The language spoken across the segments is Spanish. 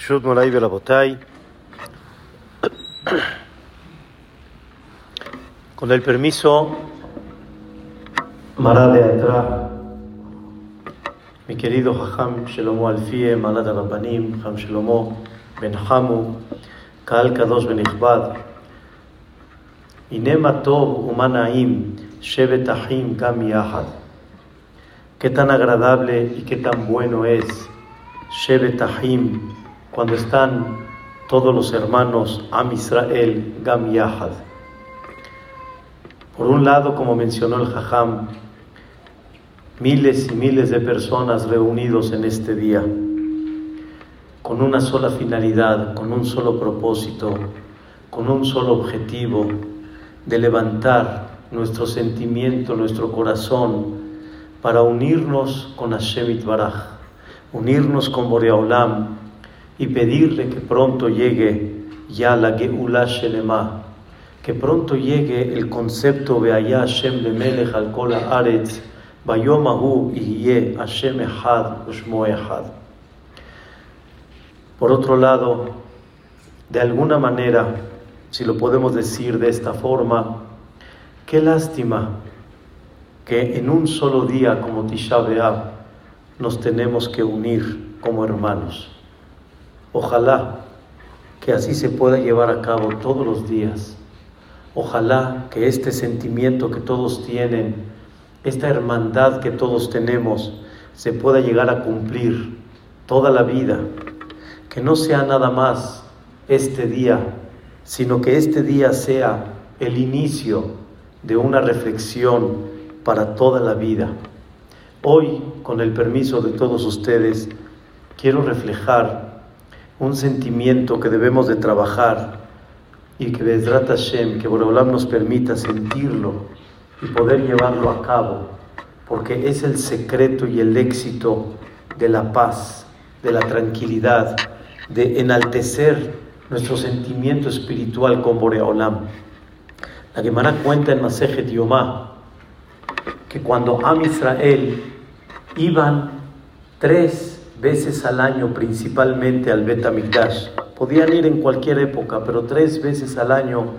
Shut Moray Belabotay. Con el permiso, Mará de Atrá, mi querido Jajam Shelomo Alfie, Malad Rabbanim, Jam Shelomo Ben Hamu, Kaal Kadosh Ben Ichbad, Inema Tov Umanaim, Shevet Ahim Gam Yahad. Qué tan agradable y qué tan bueno es Shevet Ahim cuando están todos los hermanos Am Israel Gam Yahad. Por un lado, como mencionó el Jajam, miles y miles de personas reunidos en este día, con una sola finalidad, con un solo propósito, con un solo objetivo de levantar nuestro sentimiento, nuestro corazón, para unirnos con Hashem Baraj, unirnos con Boreolam y pedirle que pronto llegue ya la Geulah Shelema, que pronto llegue el concepto Beaya Hashem Lemelech al Kol Haaretz, Bayomahu Ihye Hashem Echad Ushmo Echad. Por otro lado, de alguna manera, si lo podemos decir de esta forma, qué lástima que en un solo día como Tisha B'Av nos tenemos que unir como hermanos. Ojalá que así se pueda llevar a cabo todos los días. Ojalá que este sentimiento que todos tienen, esta hermandad que todos tenemos, se pueda llegar a cumplir toda la vida. Que no sea nada más este día, sino que este día sea el inicio de una reflexión para toda la vida. Hoy, con el permiso de todos ustedes, quiero reflejar un sentimiento que debemos de trabajar y que Bezrat Hashem, que Boreolam nos permita sentirlo y poder llevarlo a cabo, porque es el secreto y el éxito de la paz, de la tranquilidad, de enaltecer nuestro sentimiento espiritual con Boreolam. La Gemara cuenta en Masejet Yomá que cuando Am Israel iban tres veces al año principalmente al Bet Amikdash, podían ir en cualquier época, pero tres veces al año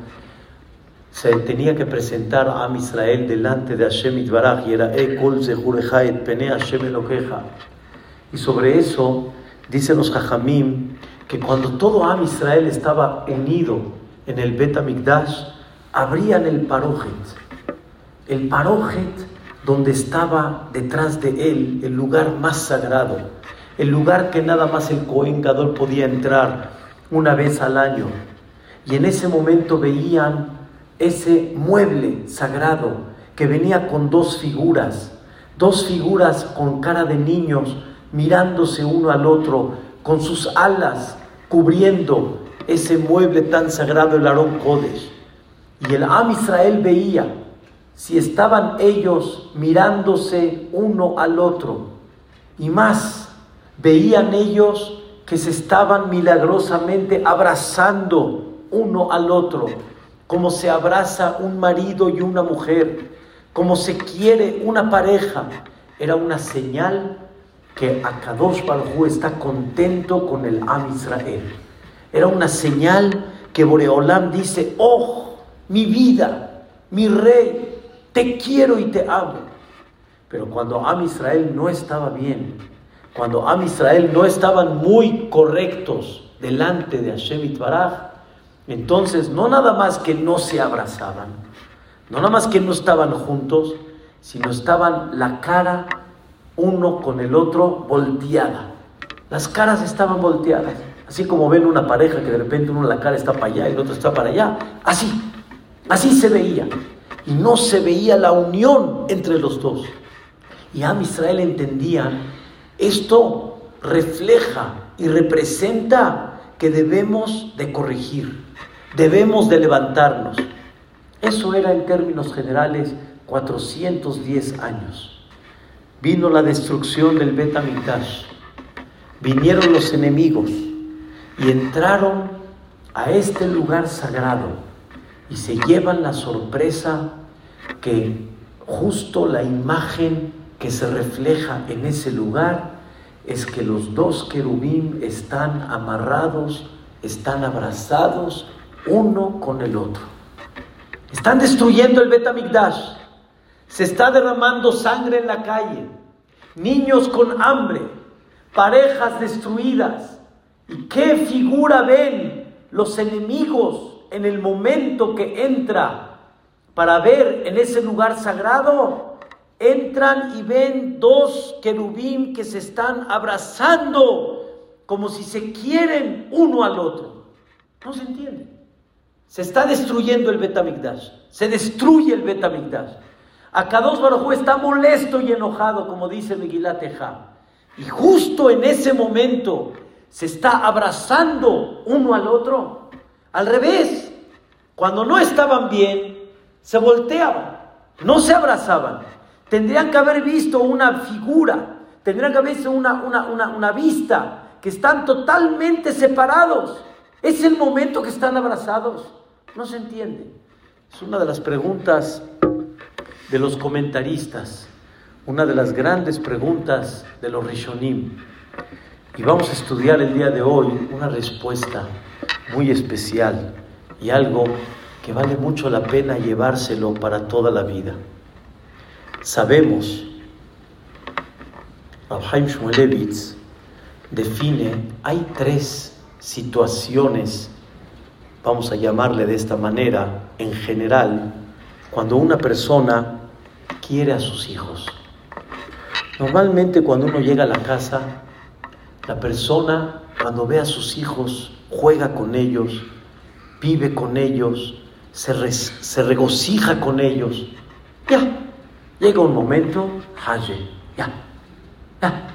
se tenía que presentar a Am Israel delante de Hashem Itbaraj y era Ekol Zehureja et Pene Hashem Elokeja. Y sobre eso dicen los Jajamim que cuando todo Am Israel estaba unido en el Bet Amikdash, abrían el Parojet. El Parojet donde estaba detrás de él el lugar más sagrado, el lugar que nada más el Cohen Gadol podía entrar una vez al año. Y en ese momento veían ese mueble sagrado que venía con dos figuras, dos figuras con cara de niños mirándose uno al otro, con sus alas cubriendo ese mueble tan sagrado, el Aarón Kodesh. Y el Am Israel veía si estaban ellos mirándose uno al otro. Y más, veían ellos que se estaban milagrosamente abrazando uno al otro, como se abraza un marido y una mujer, como se quiere una pareja. Era una señal que Akadosh Baruj está contento con el Am Israel. Era una señal que Boreolam dice, oh, mi vida, mi rey, te quiero y te amo. Pero cuando Am Israel no estaba bien, cuando Am Israel no estaban muy correctos delante de Hashem Itbaraj, entonces no nada más que no se abrazaban, no nada más que no estaban juntos, sino estaban la cara uno con el otro volteada. Las caras estaban volteadas, así como ven una pareja que de repente uno la cara está para allá y el otro está para allá, así, así se veía y no se veía la unión entre los dos. Y Am Israel entendía, esto refleja y representa que debemos de corregir, debemos de levantarnos. Eso era en términos generales 410 años. Vino la destrucción del Bet Amikdash, vinieron los enemigos y entraron a este lugar sagrado y se llevan la sorpresa que justo la imagen que se refleja en ese lugar es que los dos querubín están amarrados, están abrazados uno con el otro. Están destruyendo el Betamigdash. Se está derramando sangre en la calle. Niños con hambre, parejas destruidas. ¿Y qué figura ven los enemigos en el momento que entra para ver en ese lugar sagrado? Entran y ven dos querubín que se están abrazando como si se quieren uno al otro. No se entiende. Se está destruyendo el Betamigdash. Se destruye el Betamigdash. Akados Baruj está molesto y enojado, como dice Megilat Y justo en ese momento se está abrazando uno al otro. Al revés, cuando no estaban bien, se volteaban, no se abrazaban. Tendrían que haber visto una figura, tendrían que haber visto una, una, una vista, que están totalmente separados. Es el momento que están abrazados. No se entiende. Es una de las preguntas de los comentaristas, una de las grandes preguntas de los Rishonim. Y vamos a estudiar el día de hoy una respuesta muy especial y algo que vale mucho la pena llevárselo para toda la vida. Sabemos, Rabhaim Shmulevitz define, hay tres situaciones vamos a llamarle de esta manera, en general, cuando una persona quiere a sus hijos. Normalmente cuando uno llega a la casa, la persona cuando ve a sus hijos, juega con ellos, vive con ellos, se, se regocija con ellos. Ya, llega un momento, Haye, ya, ya,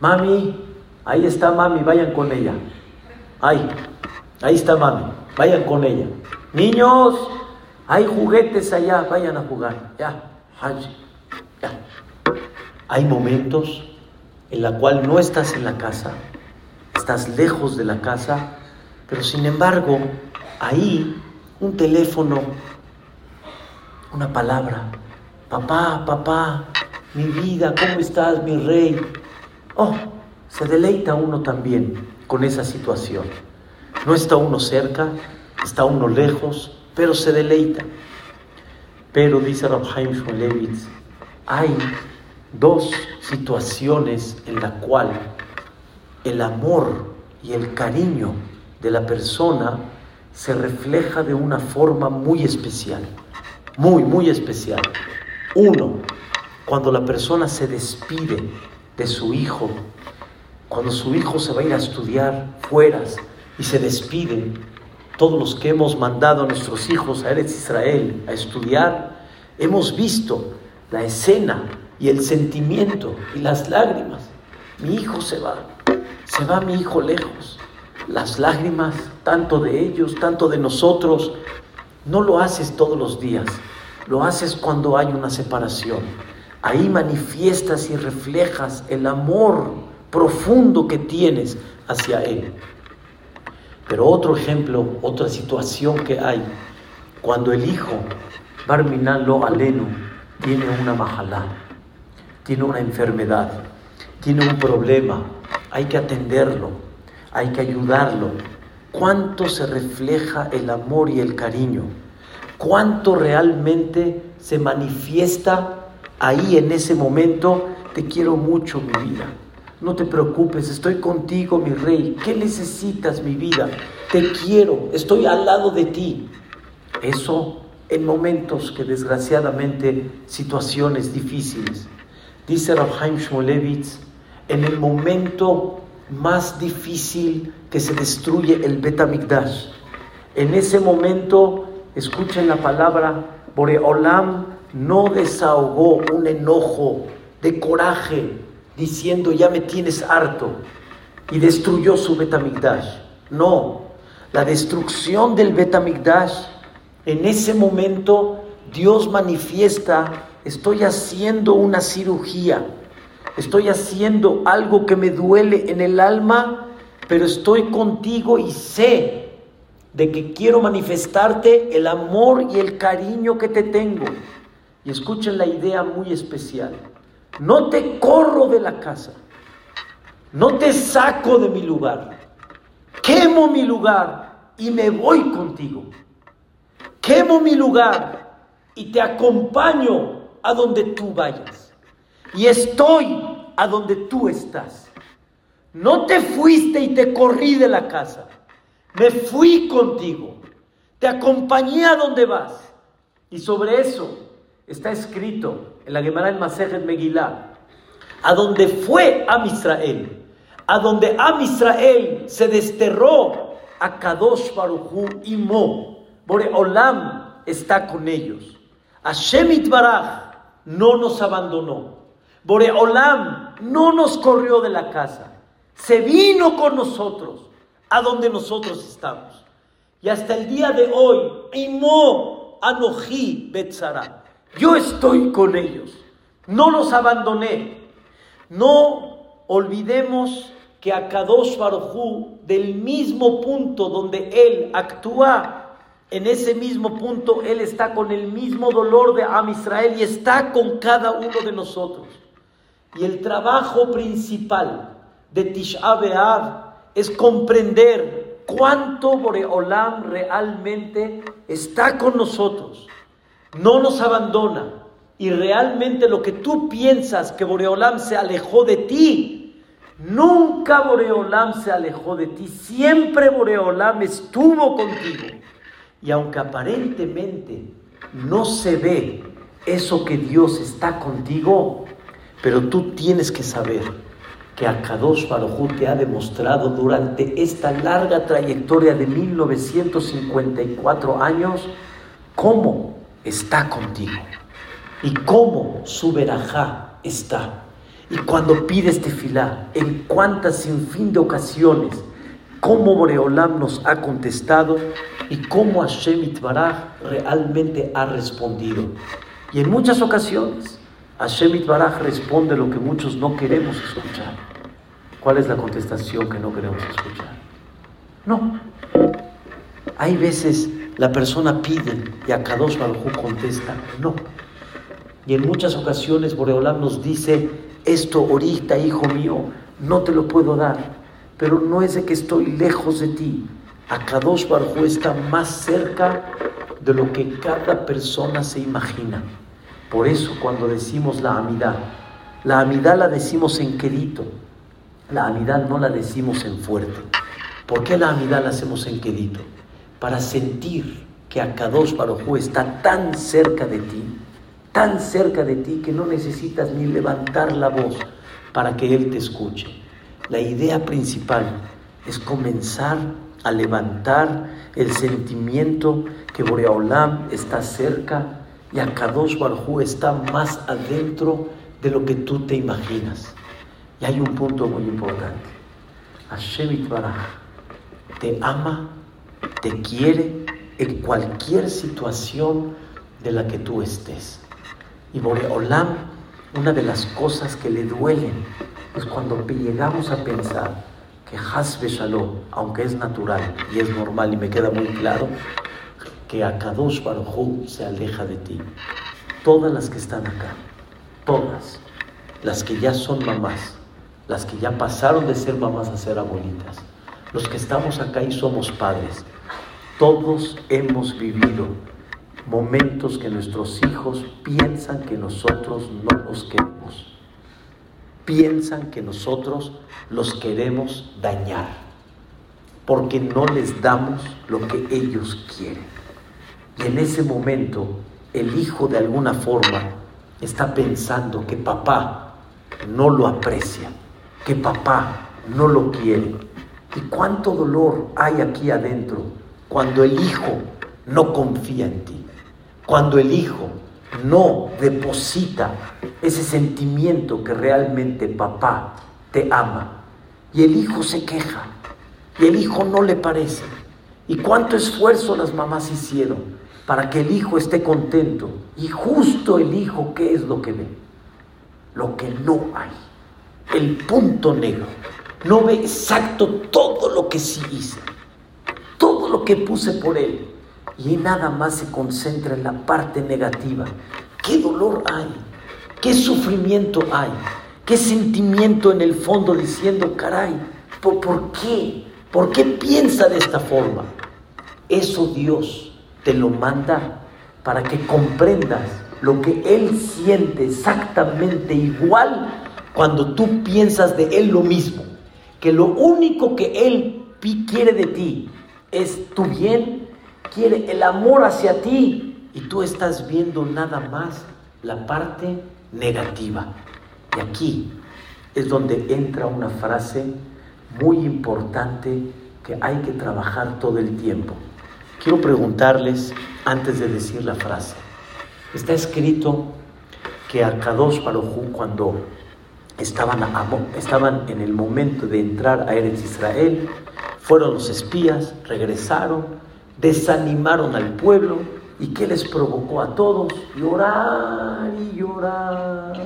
mami, ahí está mami, vayan con ella. Ahí, ahí está mami vayan con ella. Niños, hay juguetes allá, vayan a jugar. Ya, ya. Hay momentos en la cual no estás en la casa, estás lejos de la casa, pero sin embargo, ahí un teléfono, una palabra, papá, papá, mi vida, ¿cómo estás, mi rey? Oh, se deleita uno también con esa situación. No está uno cerca, está uno lejos, pero se deleita. Pero dice Rabhaim Shmulevitz, hay dos situaciones en la cual el amor y el cariño de la persona se refleja de una forma muy especial, muy, muy especial. Uno, cuando la persona se despide de su hijo, cuando su hijo se va a ir a estudiar fuera, y se despiden todos los que hemos mandado a nuestros hijos a Eretz Israel a estudiar, hemos visto la escena y el sentimiento y las lágrimas. Mi hijo se va, se va mi hijo lejos. Las lágrimas, tanto de ellos, tanto de nosotros, no lo haces todos los días, lo haces cuando hay una separación. Ahí manifiestas y reflejas el amor profundo que tienes hacia Él. Pero otro ejemplo, otra situación que hay, cuando el hijo, Barminan lo aleno, tiene una majalá, tiene una enfermedad, tiene un problema, hay que atenderlo, hay que ayudarlo. ¿Cuánto se refleja el amor y el cariño? ¿Cuánto realmente se manifiesta ahí en ese momento? Te quiero mucho, mi vida no te preocupes, estoy contigo, mi rey. ¿Qué necesitas, mi vida? Te quiero, estoy al lado de ti. Eso en momentos que desgraciadamente situaciones difíciles. Dice Rabhaim Shmolevitz, en el momento más difícil que se destruye el Betamigdash, en ese momento, escuchen la palabra, Boreolam no desahogó un enojo de coraje, diciendo, ya me tienes harto, y destruyó su Betamigdash. No, la destrucción del Betamigdash, en ese momento Dios manifiesta, estoy haciendo una cirugía, estoy haciendo algo que me duele en el alma, pero estoy contigo y sé de que quiero manifestarte el amor y el cariño que te tengo. Y escuchen la idea muy especial. No te corro de la casa. no te saco de mi lugar, quemo mi lugar y me voy contigo. Quemo mi lugar y te acompaño a donde tú vayas. Y estoy a donde tú estás. No te fuiste y te corrí de la casa. Me fui contigo. Te acompañé a donde vas. Y sobre eso está escrito en la Gemara el Masejet Megillah, a donde fue Am Israel, a donde Am Israel se desterró a Kadosh Baruchu y Mo. Boreolam está con ellos. Hashem Baraj no nos abandonó. Boreolam no nos corrió de la casa. Se vino con nosotros a donde nosotros estamos. Y hasta el día de hoy, Imo Anoji Betzara. Yo estoy con ellos. No los abandoné. No olvidemos que a Kadosh Barujú, del mismo punto donde él actúa, en ese mismo punto él está con el mismo dolor de Am Israel y está con cada uno de nosotros. Y el trabajo principal de Tisha es comprender cuánto Boreolam realmente está con nosotros. No nos abandona. Y realmente lo que tú piensas que Boreolam se alejó de ti, nunca Boreolam se alejó de ti, siempre Boreolam estuvo contigo. Y aunque aparentemente no se ve eso que Dios está contigo, pero tú tienes que saber que Akadosh Baruj te ha demostrado durante esta larga trayectoria de 1954 años cómo está contigo. Y cómo su verajá está. Y cuando pides tefilá, en cuántas fin de ocasiones, cómo Boreolam nos ha contestado y cómo Hashem Itbaraj realmente ha respondido. Y en muchas ocasiones, Hashem Itbaraj responde lo que muchos no queremos escuchar. ¿Cuál es la contestación que no queremos escuchar? No. Hay veces la persona pide y a Kadosh Baruj contesta no. Y en muchas ocasiones Boreolam nos dice, esto ahorita, hijo mío, no te lo puedo dar, pero no es de que estoy lejos de ti. Akadosh Baruj está más cerca de lo que cada persona se imagina. Por eso cuando decimos la amidad, la amidad la decimos en quedito, la amidad no la decimos en fuerte. ¿Por qué la amidad la hacemos en quedito? para sentir que Akadosh Baruj está tan cerca de ti, tan cerca de ti que no necesitas ni levantar la voz para que Él te escuche. La idea principal es comenzar a levantar el sentimiento que Boreolam está cerca y Akadosh Baruj está más adentro de lo que tú te imaginas. Y hay un punto muy importante. Hashem Baraj te ama te quiere en cualquier situación de la que tú estés. Y Boreolam, una de las cosas que le duelen es cuando llegamos a pensar que Hasbe Shalom, aunque es natural y es normal y me queda muy claro, que Akadosh Baruj se aleja de ti. Todas las que están acá, todas, las que ya son mamás, las que ya pasaron de ser mamás a ser abuelitas, los que estamos acá y somos padres, todos hemos vivido momentos que nuestros hijos piensan que nosotros no los queremos. Piensan que nosotros los queremos dañar porque no les damos lo que ellos quieren. Y en ese momento el hijo de alguna forma está pensando que papá no lo aprecia, que papá no lo quiere. ¿Y cuánto dolor hay aquí adentro cuando el hijo no confía en ti, cuando el hijo no deposita ese sentimiento que realmente papá te ama y el hijo se queja y el hijo no le parece. ¿Y cuánto esfuerzo las mamás hicieron para que el hijo esté contento? Y justo el hijo, ¿qué es lo que ve? Lo que no hay, el punto negro. No ve exacto todo lo que sí hice todo lo que puse por él y nada más se concentra en la parte negativa. ¿Qué dolor hay? ¿Qué sufrimiento hay? qué sentimiento en el fondo diciendo, caray, ¿por, ¿por qué? ¿Por qué piensa de esta forma? Eso Dios te lo manda para que comprendas lo que Él siente exactamente igual cuando tú piensas de Él lo mismo. Que lo único que Él quiere de ti es tu bien, quiere el amor hacia ti y tú estás viendo nada más la parte negativa. Y aquí es donde entra una frase muy importante que hay que trabajar todo el tiempo. Quiero preguntarles antes de decir la frase. Está escrito que a Kadosh Baruj cuando estaban, estaban en el momento de entrar a Eretz Israel, fueron los espías, regresaron, desanimaron al pueblo y ¿qué les provocó a todos? Llorar y llorar,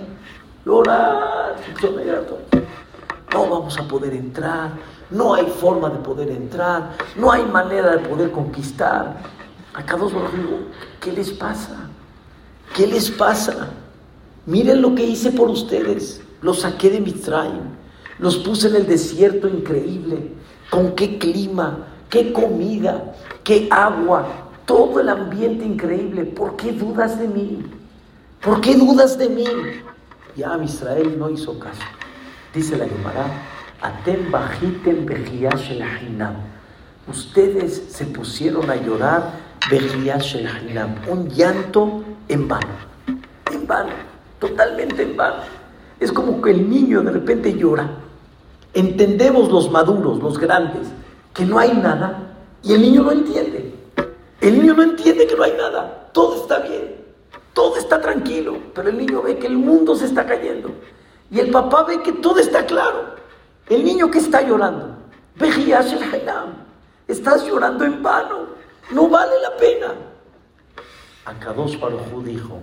llorar. No vamos a poder entrar, no hay forma de poder entrar, no hay manera de poder conquistar. A Kadosh Baruj ¿qué les pasa? ¿Qué les pasa? Miren lo que hice por ustedes. Los saqué de Mitzrayim, los puse en el desierto increíble, con qué clima, qué comida, qué agua, todo el ambiente increíble. ¿Por qué dudas de mí? ¿Por qué dudas de mí? Ya Israel no hizo caso. Dice la Gemara, Atem bajitem Ustedes se pusieron a llorar un llanto en vano, en vano, totalmente en vano. Es como que el niño de repente llora. Entendemos los maduros, los grandes, que no hay nada y el niño no entiende. El niño no entiende que no hay nada. Todo está bien, todo está tranquilo, pero el niño ve que el mundo se está cayendo. Y el papá ve que todo está claro. El niño que está llorando, estás llorando en vano. No vale la pena. Akadosh Baruj dijo,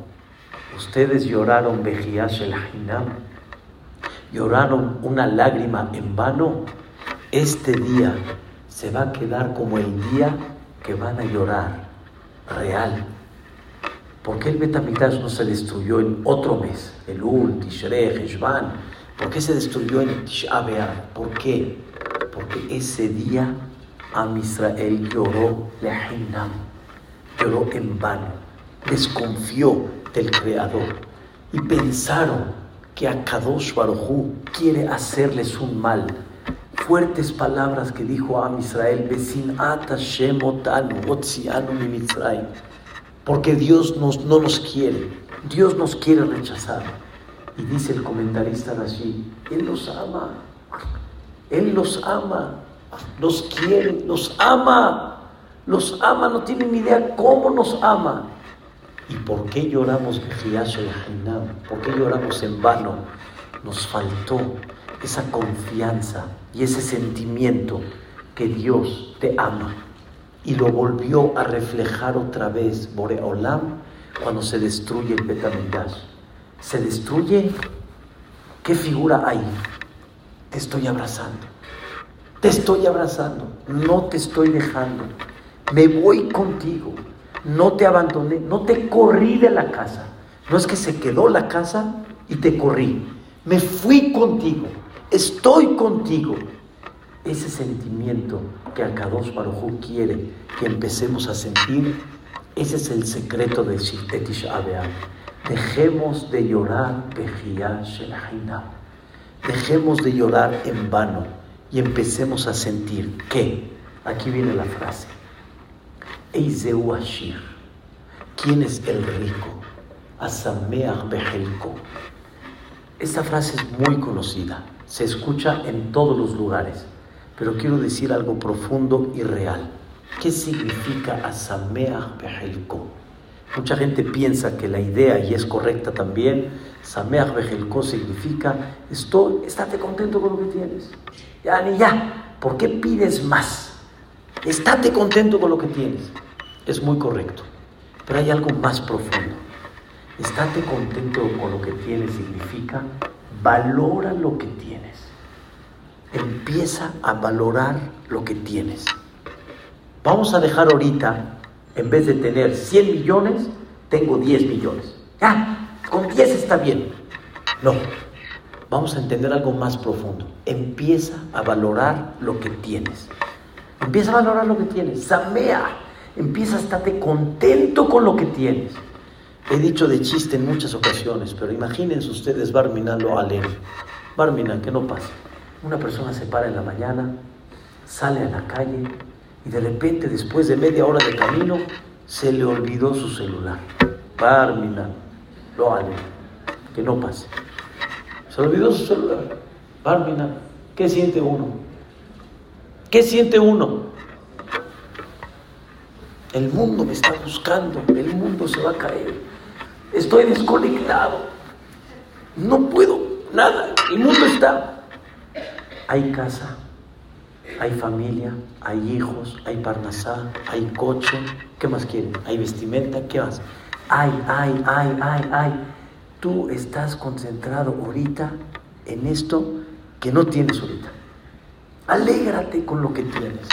ustedes lloraron Bejiash el lloraron una lágrima en vano. Este día se va a quedar como el día que van a llorar, real. ¿Por qué el Betamigdash no se destruyó en otro mes? El Ul, Tishrei, Heshvan. ¿Por qué se destruyó en Tisha ¿Por qué? Porque ese día Am Israel lloró lehinam, lloró en vano, desconfió del Creador y pensaron que a Kadosh Barujú quiere hacerles un mal. Fuertes palabras que dijo a Israel, porque Dios nos, no nos quiere, Dios nos quiere rechazar. Y dice el comentarista allí, Él los ama, Él los ama, nos quiere, nos ama, nos ama, no tienen ni idea cómo nos ama. ¿Y por qué lloramos ¿Por qué lloramos en vano? Nos faltó esa confianza y ese sentimiento que Dios te ama. Y lo volvió a reflejar otra vez Boreolam cuando se destruye el Betamigdash. Se destruye, ¿qué figura hay? Te estoy abrazando. Te estoy abrazando, no te estoy dejando. Me voy contigo. No te abandoné, no te corrí de la casa. No es que se quedó la casa y te corrí. Me fui contigo. Estoy contigo. Ese sentimiento que Akadosh Baruj quiere que empecemos a sentir, ese es el secreto de Tisha Dejemos de llorar Dejemos de llorar en vano y empecemos a sentir que, aquí viene la frase, Eizeu Ashir, ¿quién es el rico? Asameach Behelko. Esta frase es muy conocida, se escucha en todos los lugares, pero quiero decir algo profundo y real. ¿Qué significa Asameach Behelko? Mucha gente piensa que la idea, y es correcta también, Sameach Behelko significa, estoy, estate contento con lo que tienes. Ya, ni ya. ¿Por qué pides más? Estate contento con lo que tienes. Es muy correcto. Pero hay algo más profundo. Estate contento con lo que tienes significa valora lo que tienes. Empieza a valorar lo que tienes. Vamos a dejar ahorita, en vez de tener 100 millones, tengo 10 millones. Ya, con 10 está bien. No. vamos a entender algo más profundo. Empieza a valorar lo que tienes. Empieza a valorar lo que tienes. Samea. Empieza a estarte contento con lo que tienes. He dicho de chiste en muchas ocasiones, pero imagínense ustedes Barmina lo alem. Barmina, que no pasa. Una persona se para en la mañana, sale a la calle y de repente, después de media hora de camino, se le olvidó su celular. Barmina, lo alem. Que no pase. Se olvidó su celular. Barmina, ¿qué siente uno? ¿Qué siente uno? El mundo me está buscando, el mundo se va a caer estoy desconectado, no puedo, nada, el mundo está. Hay casa, hay familia, hay hijos, hay parnasá, hay coche, ¿qué más quieren? Hay vestimenta, ¿qué más? Hay, hay, hay, hay, hay. Tú estás concentrado ahorita en esto que no tienes ahorita. Alégrate con lo que tienes.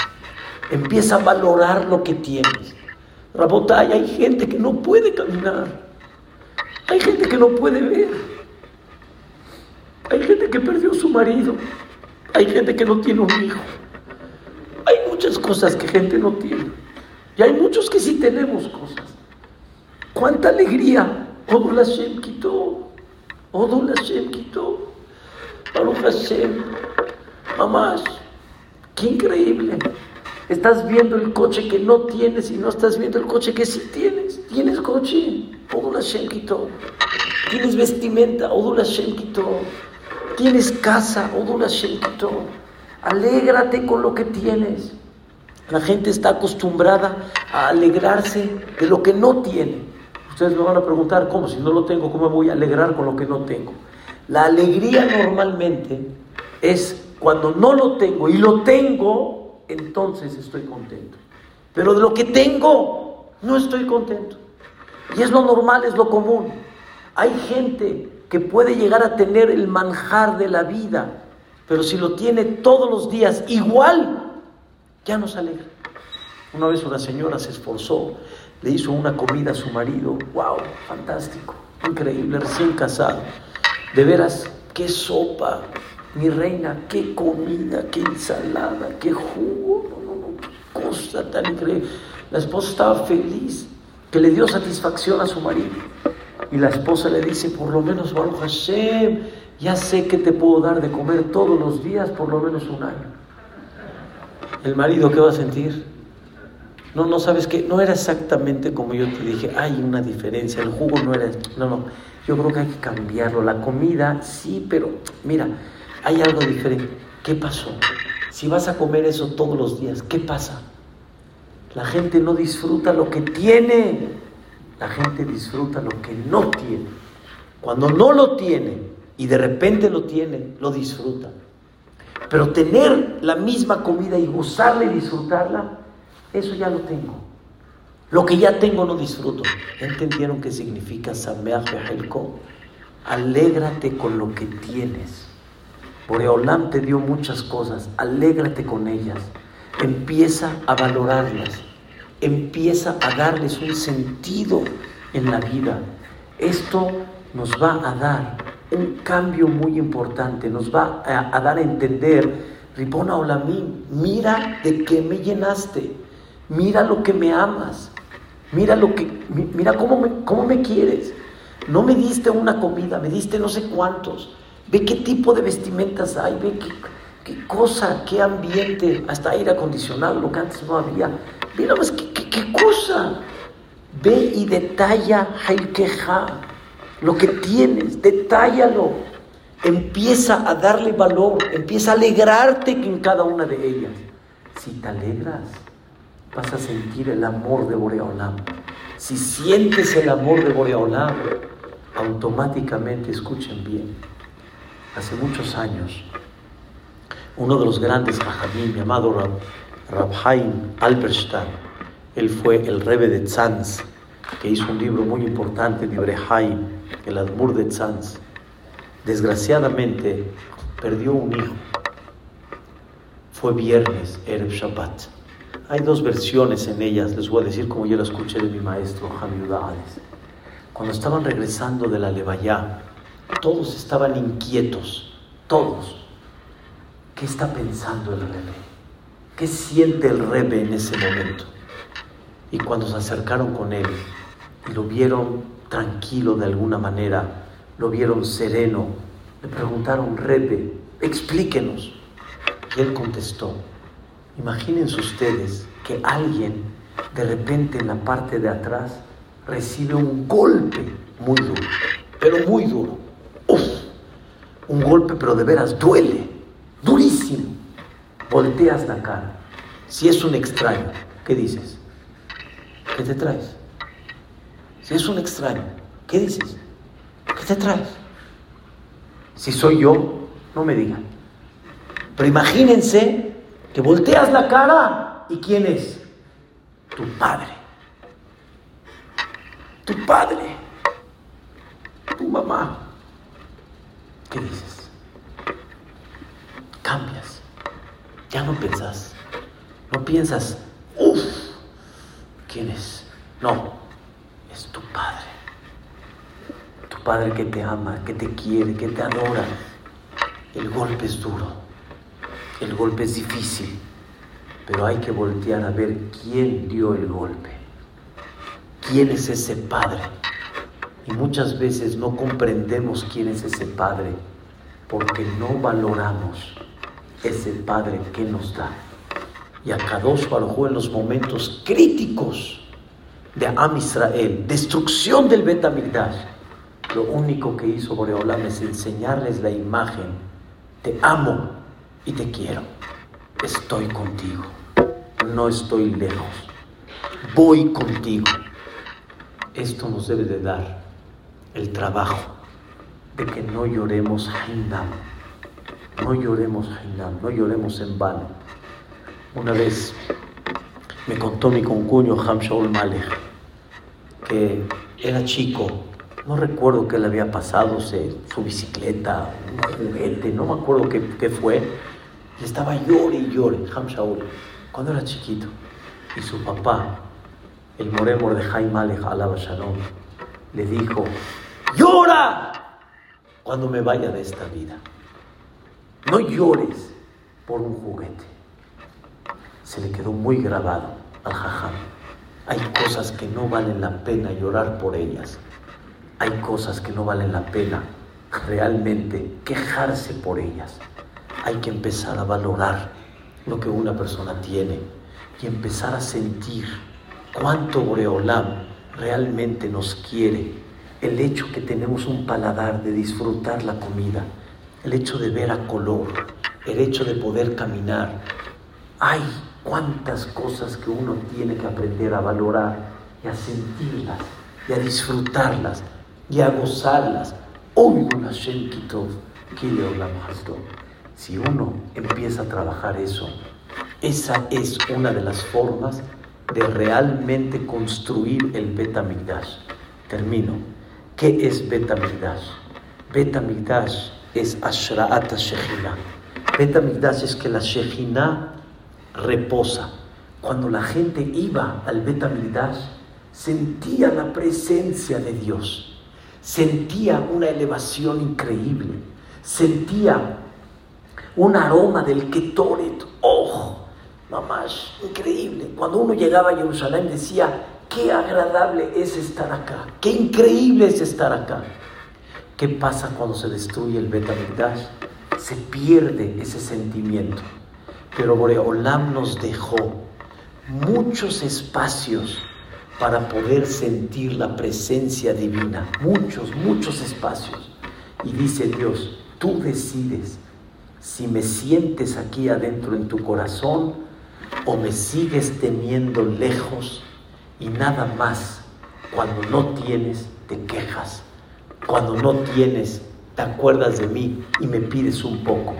Empieza a valorar lo que tienes. Rabotay, hay gente que no puede caminar. Hay gente que no puede ver. Hay gente que perdió su marido. Hay gente que no tiene un hijo. Muchas cosas que gente no tiene. Y hay muchos que sí tenemos cosas. ¡Cuánta alegría! Odul Hashem quitó. Odul Hashem quitó. Baruch Hashem. Mamás. ¡Qué increíble! Estás viendo el coche que no tienes y no estás viendo el coche que sí tienes. Tienes coche. Odul Hashem quitó. Tienes vestimenta, Odul Hashem quitó. Tienes casa, Odul Hashem quitó. Alégrate con lo que tienes. La gente está acostumbrada a alegrarse de lo que no tiene. Ustedes me van a preguntar, ¿cómo? Si no lo tengo, ¿cómo me voy a alegrar con lo que no tengo? La alegría normalmente es cuando no lo tengo y lo tengo, entonces estoy contento. Pero de lo que tengo, no estoy contento. Y es lo normal, es lo común. Hay gente que puede llegar a tener el manjar de la vida, pero si lo tiene todos los días igual, ya no se alegra. Una vez una señora se esforzó, le hizo una comida a su marido, wow, fantástico, increíble, recién casado. De veras, qué sopa, mi reina, qué comida, qué ensalada, qué jugo, no, no, qué cosa tan increíble. La esposa estaba feliz que le dio satisfacción a su marido. Y la esposa le dice, por lo menos, Baruch Hashem, ya sé que te puedo dar de comer todos los días por lo menos un año. El marido, ¿qué va a sentir? No, no sabes que no era exactamente como yo te dije, hay una diferencia, el jugo no era, no, no, yo creo que hay que cambiarlo, la comida sí, pero mira, hay algo diferente. ¿Qué pasó? Si vas a comer eso todos los días, ¿qué pasa? La gente no disfruta lo que tiene, la gente disfruta lo que no tiene. Cuando no lo tiene y de repente lo tiene, lo disfruta. Pero tener la misma comida y gozarla y disfrutarla, eso ya lo tengo. Lo que ya tengo no disfruto. ¿Entendieron qué significa Sameach Alégrate con lo que tienes. Boreolam te dio muchas cosas, alégrate con ellas empieza a valorarlas, empieza a darles un sentido en la vida. Esto nos va a dar un cambio muy importante, nos va a, dar a entender, Ripona Olamim, mira de qué me llenaste, mira lo que me amas, mira, lo que, mira cómo, me, cómo me quieres. No me diste una comida, me diste no sé cuántos. Ve qué tipo de vestimentas hay, ve qué, cosa, qué ambiente, hasta aire acondicionado, lo que antes no había. Mira más, qué, qué, cosa. Ve y detalla queja, lo que tienes, detállalo. Empieza a darle valor, empieza a alegrarte en cada una de ellas. Si te alegras, vas a sentir el amor de Boreolam. Si sientes el amor de Boreolam, automáticamente, escuchen bien, hace muchos años, uno de los grandes mi llamado Rab, Rabhaim Alberstein. Él fue el rebe de Tzanz, que hizo un libro muy importante, Libre Haim, el Admur de Tzanz. Desgraciadamente perdió un hijo. Fue viernes, Erev Shabbat. Hay dos versiones en ellas, les voy a decir como yo la escuché de mi maestro Hamid Cuando estaban regresando de la Levayá, Todos estaban inquietos, todos. ¿Qué está pensando el rebe? ¿Qué siente el rebe en ese momento? Y cuando se acercaron con él y lo vieron tranquilo de alguna manera, lo vieron sereno, le preguntaron, rebe, explíquenos. Y él contestó, imagínense ustedes que alguien de repente en la parte de atrás recibe un golpe muy duro, pero muy duro. Uf, un golpe, pero de veras duele, durísimo. Volteas la cara. Si es un extraño, ¿qué dices? ¿Qué te traes? Si es un extraño, ¿qué dices? ¿Qué te traes? Si soy yo, no me digan. Pero imagínense que volteas la cara y ¿quién es? Tu padre. Tu padre. Tu mamá. ¿Qué dices? Cambias. Ya no piensas. No piensas, uff, ¿quién es? No, tu padre. Tu padre que te ama, que te quiere, que te adora. El golpe es duro. El golpe es difícil. Pero hay que voltear a ver quién dio el golpe. ¿Quién es ese padre? Y muchas veces no comprendemos quién es ese padre porque no valoramos ese padre que nos da. Y a Kadosh Baruj en los momentos críticos de Am Israel, destrucción del Betamigdash, lo único que hizo Boreolam es enseñarles la imagen: te amo y te quiero estoy contigo, no estoy lejos, voy contigo. Esto nos debe de dar el trabajo de que no lloremos Hainam, no lloremos Hainam, no lloremos en vano. Una vez me contó mi concuño Ham Shaul Malek que era chico, no recuerdo qué le había pasado, su bicicleta, un juguete, no me acuerdo qué, fue estaba llore y llore, Ham Shaul, cuando era chiquito. Y su papá, el moremor de Jaime Alej Alaba Shalom, le dijo, llora cuando me vaya de esta vida. No llores por un juguete. Se le quedó muy grabado al jajam. Hay cosas que no valen la pena llorar por ellas. Hay cosas que no valen la pena realmente quejarse por ellas hay que empezar a valorar lo que una persona tiene y empezar a sentir cuánto Boreolam realmente nos quiere. El hecho que tenemos un paladar de disfrutar la comida, el hecho de ver a color, el hecho de poder caminar. Hay cuántas cosas que uno tiene que aprender a valorar y a sentirlas y a disfrutarlas y a gozarlas. Si uno empieza a trabajar eso, esa es una de las formas de realmente construir el Betamigdash. Termino. ¿Qué es Betamigdash? Betamigdash es Ashra'at Shechina. Betamigdash es que la Shechina reposa. Cuando la gente iba al Betamigdash, sentía la presencia de Dios, sentía una elevación increíble, sentía un aroma del Ketoret. ¡Oh! Mamás, increíble. Cuando uno llegaba a Jerusalén decía, qué agradable es estar acá, qué increíble es estar acá. ¿Qué pasa cuando se destruye el Betamigdash? Se pierde ese sentimiento. Pero Boreolam nos dejó muchos espacios para poder sentir la presencia divina. Muchos, muchos espacios. Y dice Dios, tú decides si me sientes aquí adentro en tu corazón o me sigues teniendo lejos y nada más cuando no tienes te quejas, cuando no tienes te acuerdas de mí y me pides un poco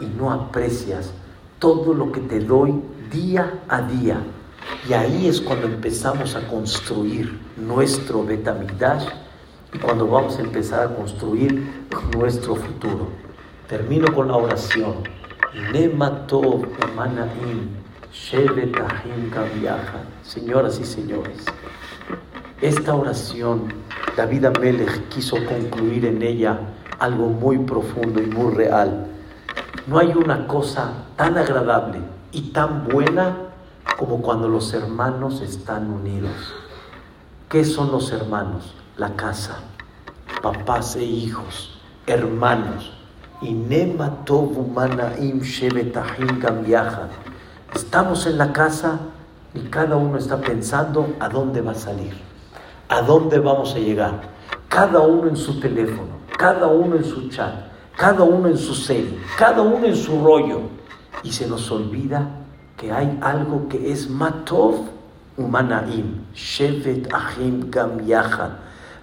y no aprecias todo lo que te doy día a día. Y ahí es cuando empezamos a construir nuestro Betamigdash y cuando vamos a empezar a construir nuestro futuro. Termino con la oración. Nematov Señoras y señores, esta oración David Amelech quiso concluir en ella algo muy profundo y muy real. No hay una cosa tan agradable y tan buena como cuando los hermanos están unidos. ¿Qué son los hermanos? La casa, papás e hijos, hermanos. Estamos en la casa y cada uno está pensando a dónde va a salir, a dónde vamos a llegar. Cada uno en su teléfono, cada uno en su chat, cada uno en su serie, cada uno en su rollo. Y se nos olvida que hay algo que es matov humanaim, shevet ahim gam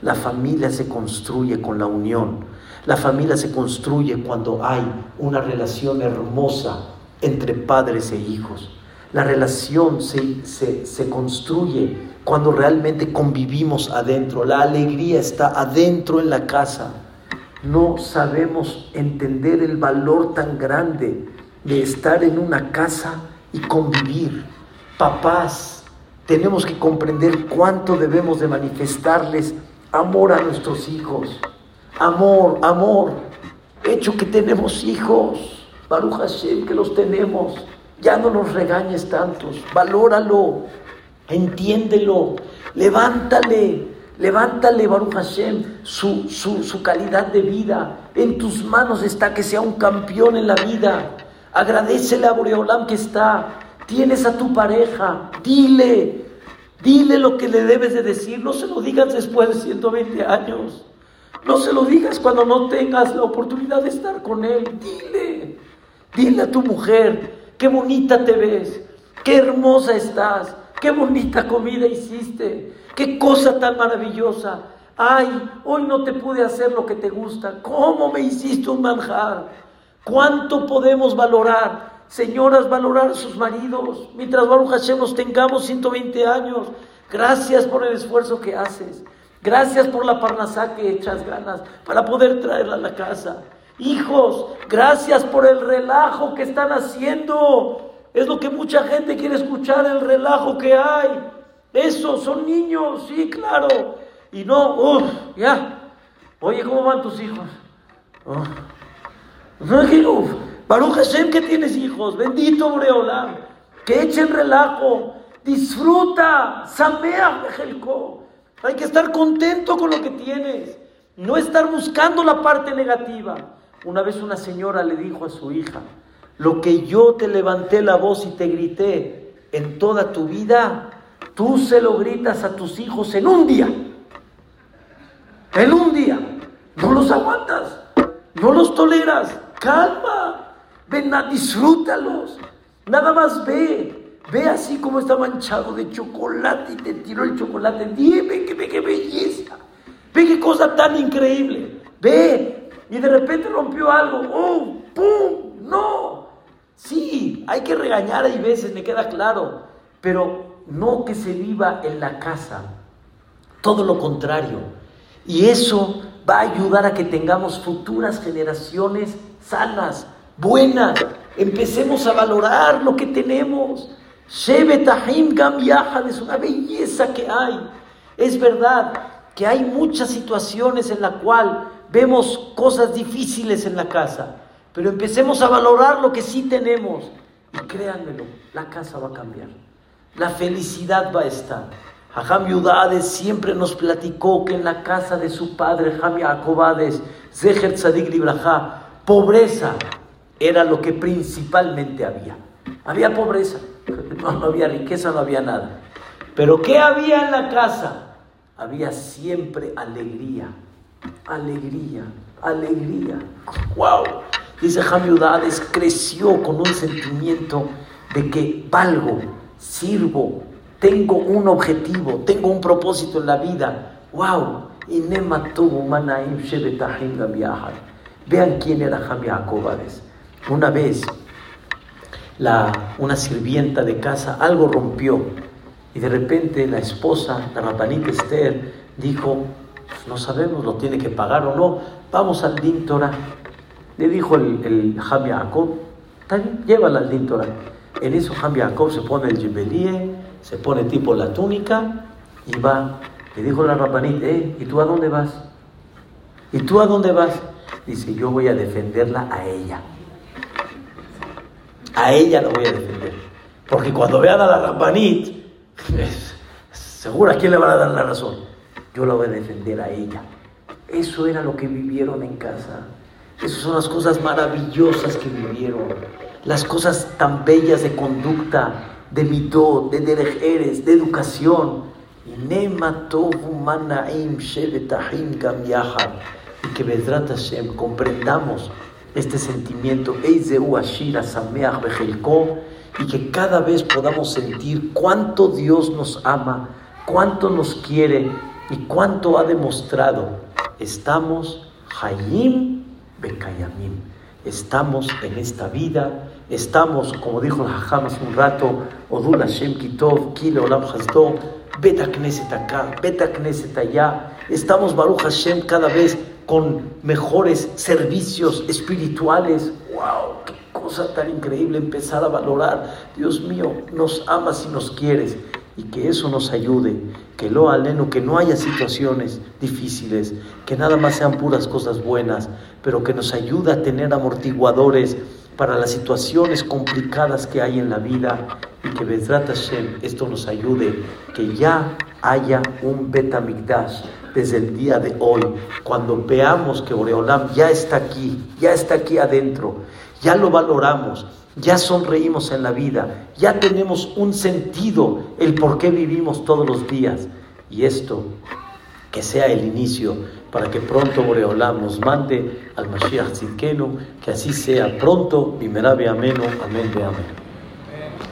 La familia se construye con la unión. La familia se construye cuando hay una relación hermosa entre padres e hijos. La relación se, se, construye cuando realmente convivimos adentro. La alegría está adentro en la casa. No sabemos entender el valor tan grande de estar en una casa y convivir. Papás, tenemos que comprender cuánto debemos de manifestarles amor a nuestros hijos. Amor, amor. Hecho que tenemos hijos. Baruch Hashem, que los tenemos. Ya no los regañes tantos. Valóralo. Entiéndelo. Levántale. Levántale, Baruch Hashem, su, su, calidad de vida. En tus manos está que sea un campeón en la vida. Agradecele a Boreolam que está. Tienes a tu pareja. Dile. Dile lo que le debes de decir. No se lo digas después de 120 años. No se lo digas cuando no tengas la oportunidad de estar con él. Dile, dile a tu mujer, qué bonita te ves, qué hermosa estás, qué bonita comida hiciste, qué cosa tan maravillosa. Ay, hoy no te pude hacer lo que te gusta. ¿Cómo me hiciste un manjar? ¿Cuánto podemos valorar? Señoras, valorar a sus maridos. Mientras Baruch Hashem nos tengamos 120 años. Gracias por el esfuerzo que haces. Gracias por la parnasá que echas ganas para poder traerla a la casa. Hijos, gracias por el relajo que están haciendo. Es lo que mucha gente quiere escuchar, el relajo que hay. Eso, son niños, sí, claro. Y no, uff, ya. Oye, ¿cómo van tus hijos? Oh. Uf. Baruch Hashem que tienes hijos, bendito Boreolam, que echen relajo, disfruta, Sameach Bejelko. Hay que estar contento con lo que tienes, no estar buscando la parte negativa. Una vez una señora le dijo a su hija, lo que yo te levanté la voz y te grité en toda tu vida, tú se lo gritas a tus hijos en un día. En un día. No los aguantas, no los toleras. Calma, ven, disfrútalos. Nada más ve, Ve así como está manchado de chocolate y te tiró el chocolate. Dime que ve qué belleza. Ve qué cosa tan increíble. Ve. Y de repente rompió algo. ¡Oh! ¡Pum! ¡No! Sí, hay que regañar hay veces, me queda claro. Pero no que se viva en la casa. Todo lo contrario. Y eso va a ayudar a que tengamos futuras generaciones sanas, buenas. Empecemos a valorar lo que tenemos. Shevetahim Gam es una belleza que hay. Es verdad que hay muchas situaciones en la cual vemos cosas difíciles en la casa, pero empecemos a valorar lo que sí tenemos y créanmelo, la casa va a cambiar. La felicidad va a estar. Hajam Yudades siempre nos platicó que en la casa de su padre, Hajam Yaakobades, Zeher Tzadik Libraja, pobreza era lo que principalmente había. Había pobreza. No, había riqueza, no había nada. Pero ¿qué había en la casa? Había siempre alegría, alegría, alegría. ¡Wow! Dice Jamiudades, creció con un sentimiento de que valgo, sirvo, tengo un objetivo, tengo un propósito en la vida. ¡Wow! Vean quién era Jami Una vez la, una sirvienta de casa, algo rompió. Y de repente la esposa, la rapanita Esther, dijo, pues no sabemos, lo tiene que pagar o no, vamos al Dintora. Le dijo el, el Javi Jacob, llévala al Dintora. En eso Javi Jacob se pone el jibelie, se pone tipo la túnica y va. Le dijo la rapanita, eh, ¿y tú a dónde vas? ¿Y tú a dónde vas? Dice, yo voy a defenderla a ella. A ella la voy a defender. Porque cuando vean a la Rambanit, seguro quién le van a dar la razón. Yo la voy a defender a ella. Eso era lo que vivieron en casa. Esas son las cosas maravillosas que vivieron. Las cosas tan bellas de conducta, de mitó, de derejeres, de educación. Y que Bedrat Hashem comprendamos este sentimiento, y que cada vez podamos sentir cuánto Dios nos ama, cuánto nos quiere y cuánto ha demostrado. Estamos Hayim Bekayamim. Estamos en esta vida, estamos, como dijo el Hajam hace un rato, Odul Hashem Kitov, Kile Olam Hasdo, Beta Knesset acá, Beta Knesset allá. Estamos Baruch Hashem cada vez con mejores servicios espirituales. ¡Wow! ¡Qué cosa tan increíble empezar a valorar! Dios mío, nos amas y nos quieres. Y que eso nos ayude, que lo aleno, que no haya situaciones difíciles, que nada más sean puras cosas buenas, pero que nos ayude a tener amortiguadores para las situaciones complicadas que hay en la vida y que Bezrat Hashem esto nos ayude, que ya haya un Betamigdash desde el día de hoy, cuando veamos que Oreolam ya está aquí, ya está aquí adentro, ya lo valoramos, ya sonreímos en la vida, ya tenemos un sentido el por qué vivimos todos los días. Y esto, que sea el inicio para que pronto Boreolam nos mande al Mashiach que así sea pronto, Bimerabe Ameno, Amén de Amén.